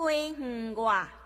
归园外。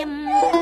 em.